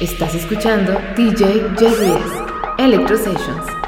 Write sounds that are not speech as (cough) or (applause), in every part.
Estás escuchando DJ JBS Electro Sessions.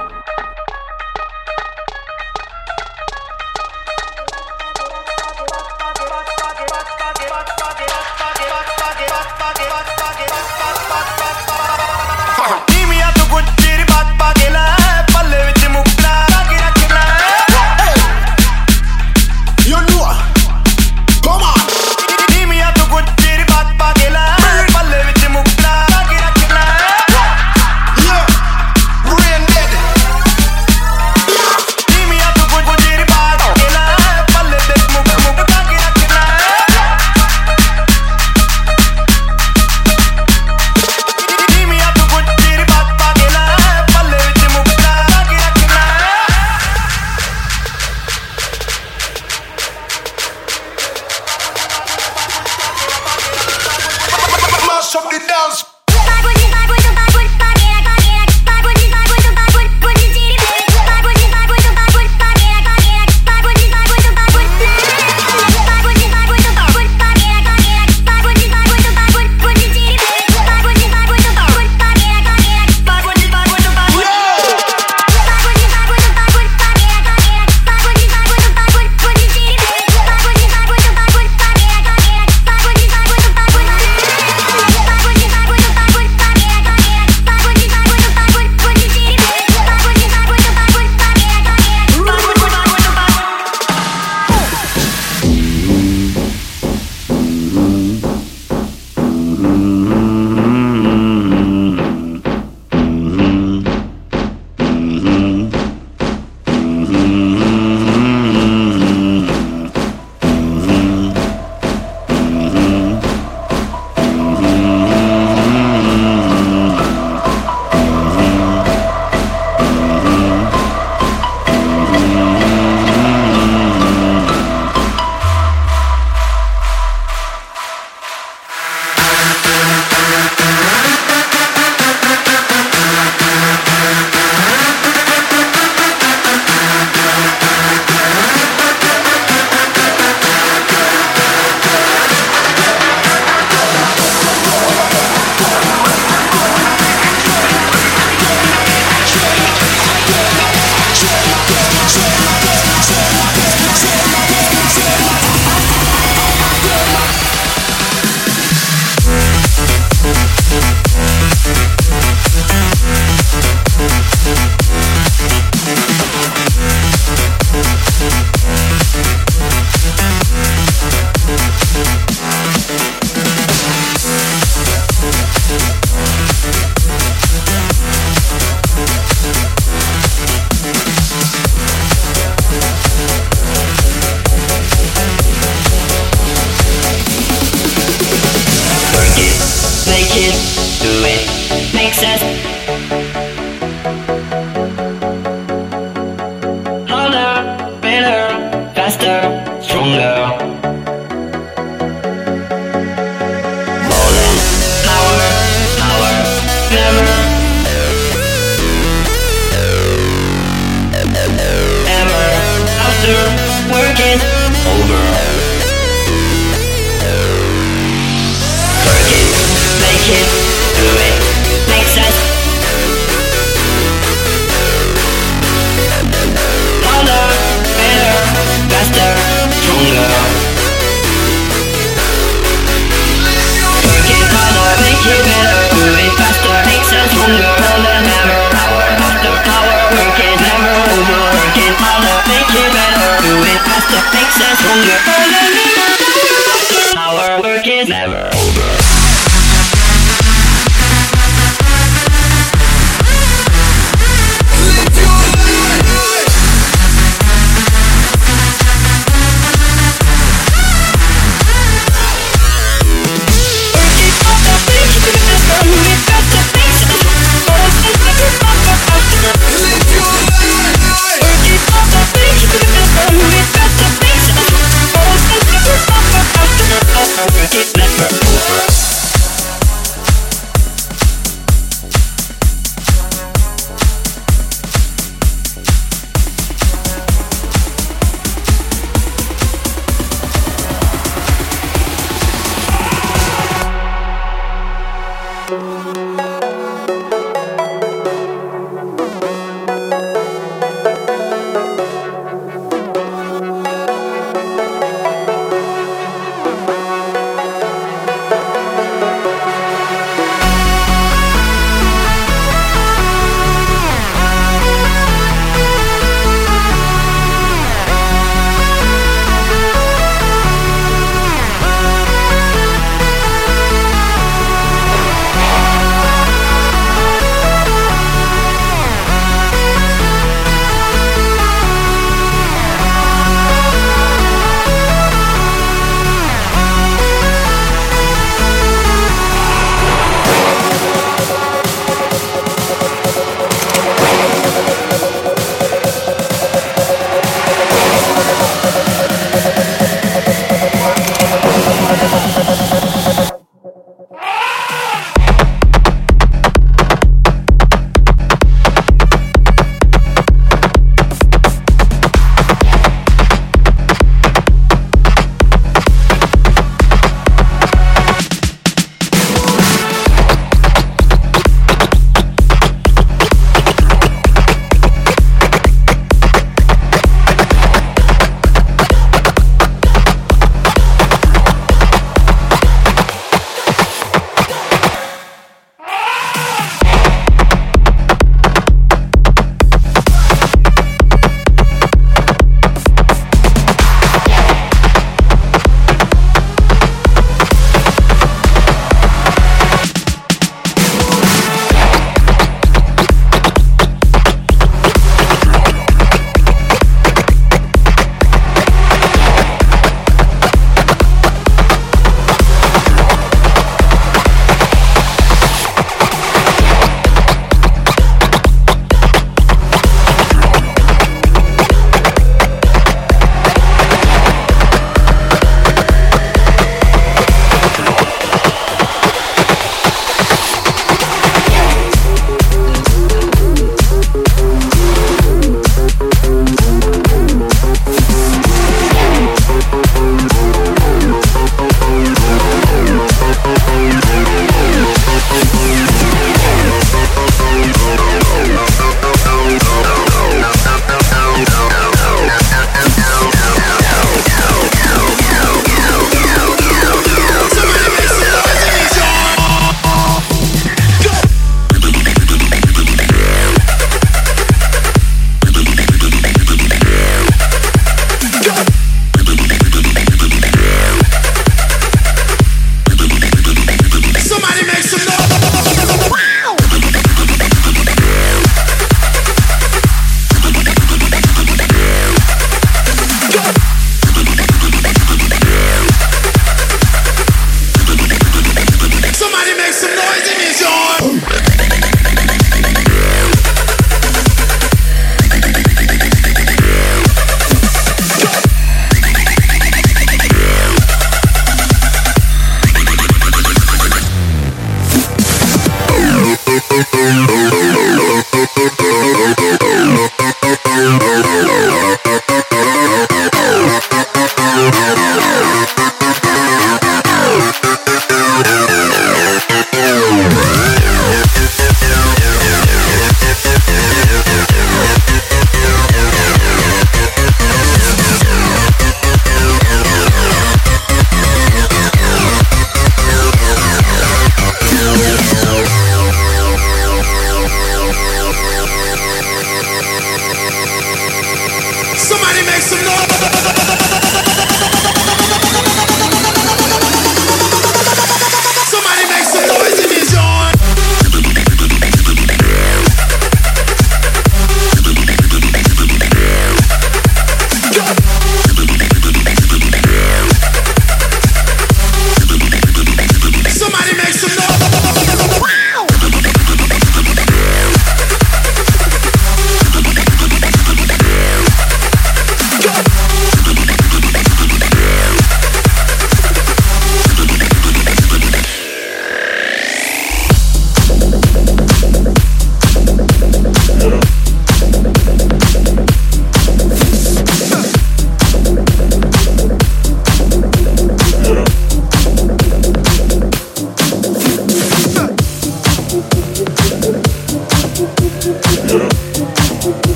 Música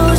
We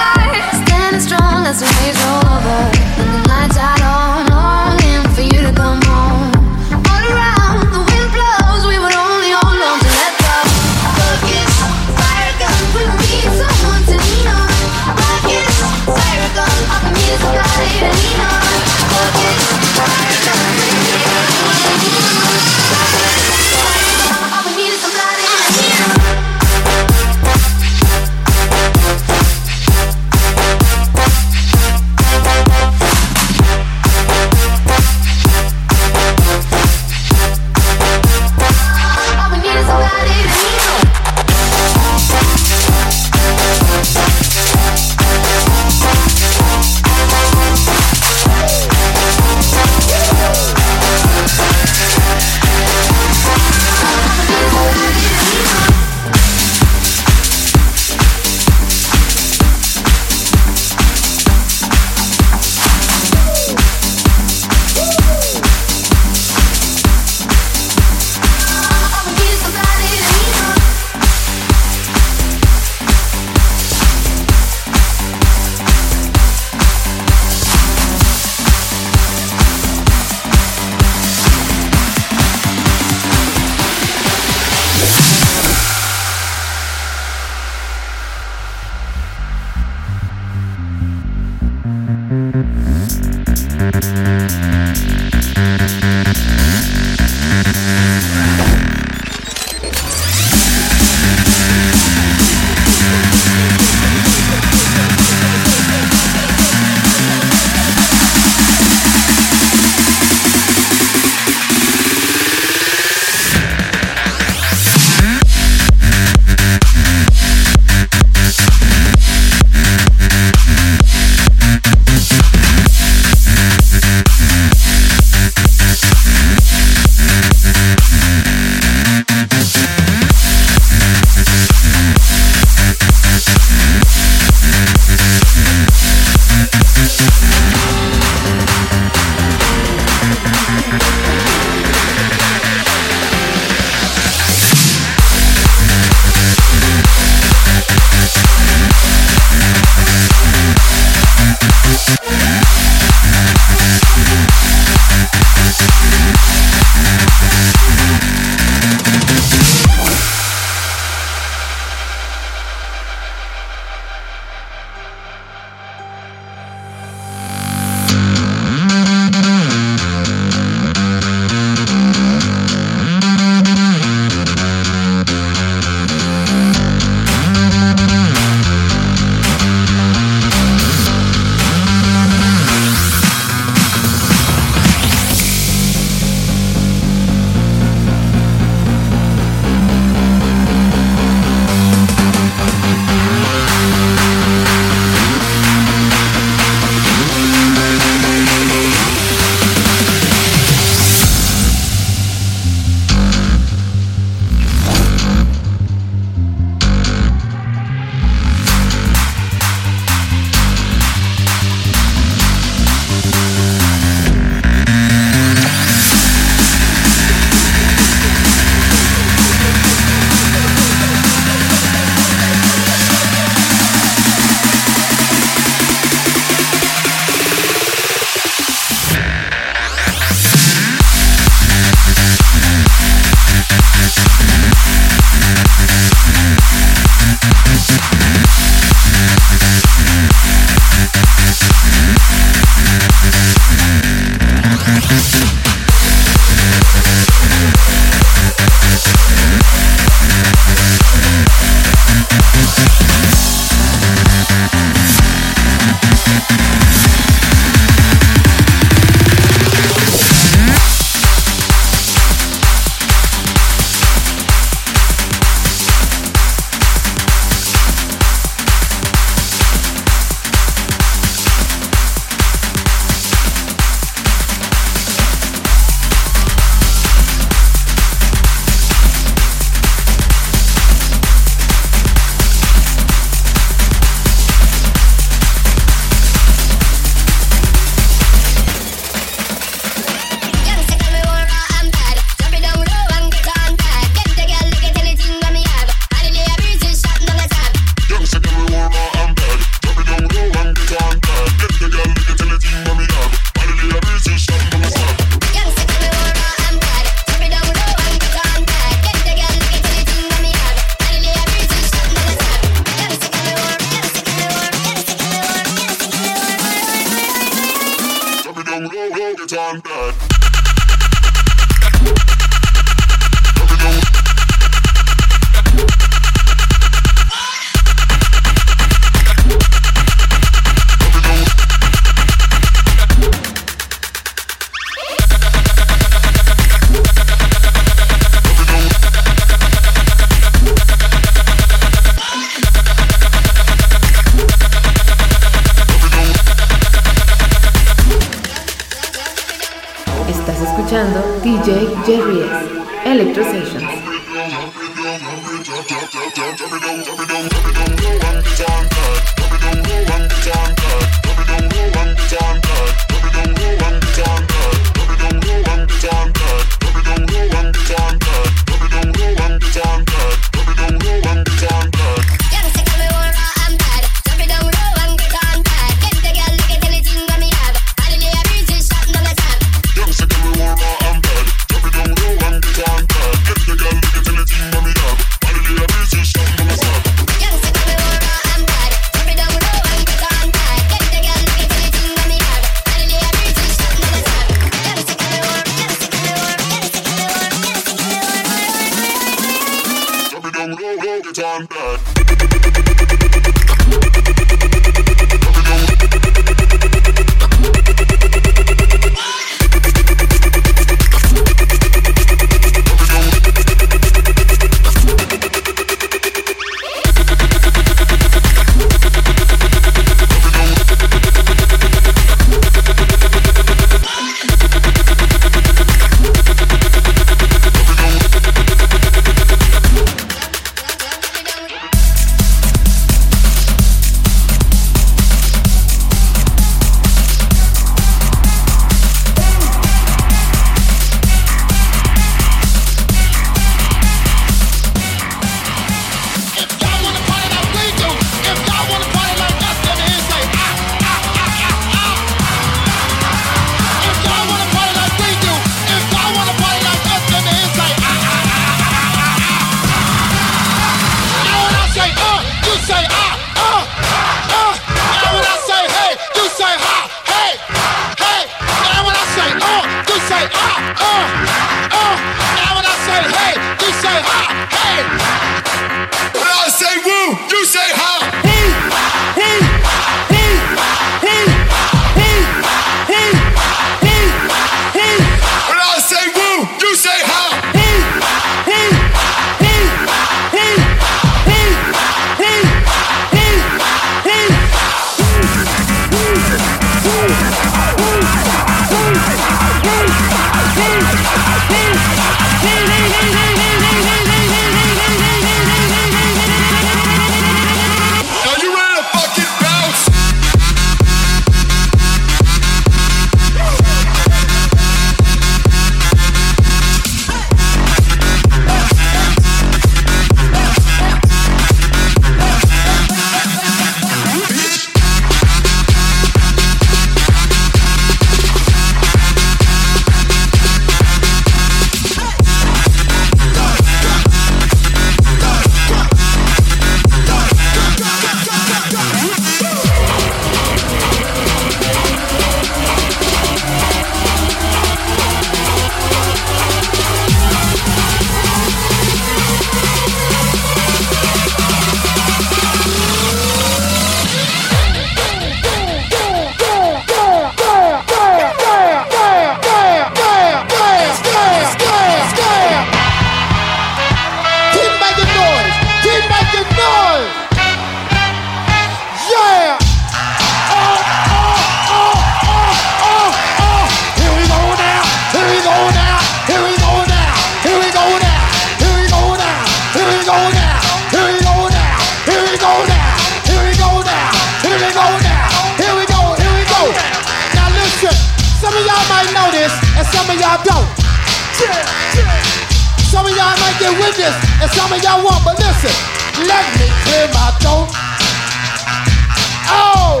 Oh!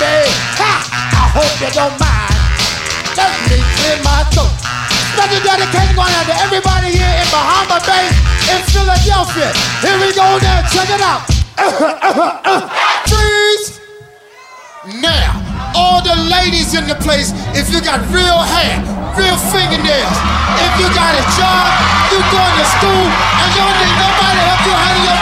baby. Ha! I hope you don't mind, let me clear my throat. Special dedication going out to everybody here in Bahama Bay in Philadelphia. Here we go now, check it out. (laughs) Freeze! Now, all the ladies in the place, if you got real hair, real fingernails, if you got a job, you going to school, and you don't need nobody to help you handle your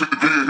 hit the gear,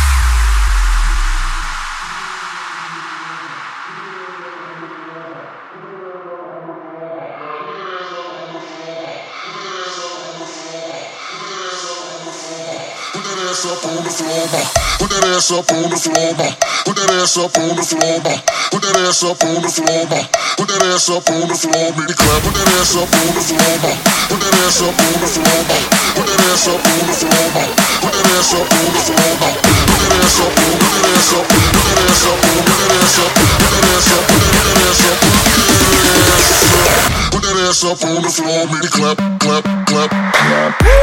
ass up on the floor, ma. Put that ass up on the floor, ma. Put that ass up on the floor, ma. Put that ass up on the floor, ma. Put that ass up on the floor, baby. clap. Put that ass up on the floor, ma. Put that ass up on the floor, ma. Put that ass up on the floor, ma. Put that ass up on the floor, ma. Put that ass up on, put that ass up, put that ass up, put that ass up, put that ass up, put that ass up, put that ass up, put that ass up on the floor, baby. clap, clap club. Woo!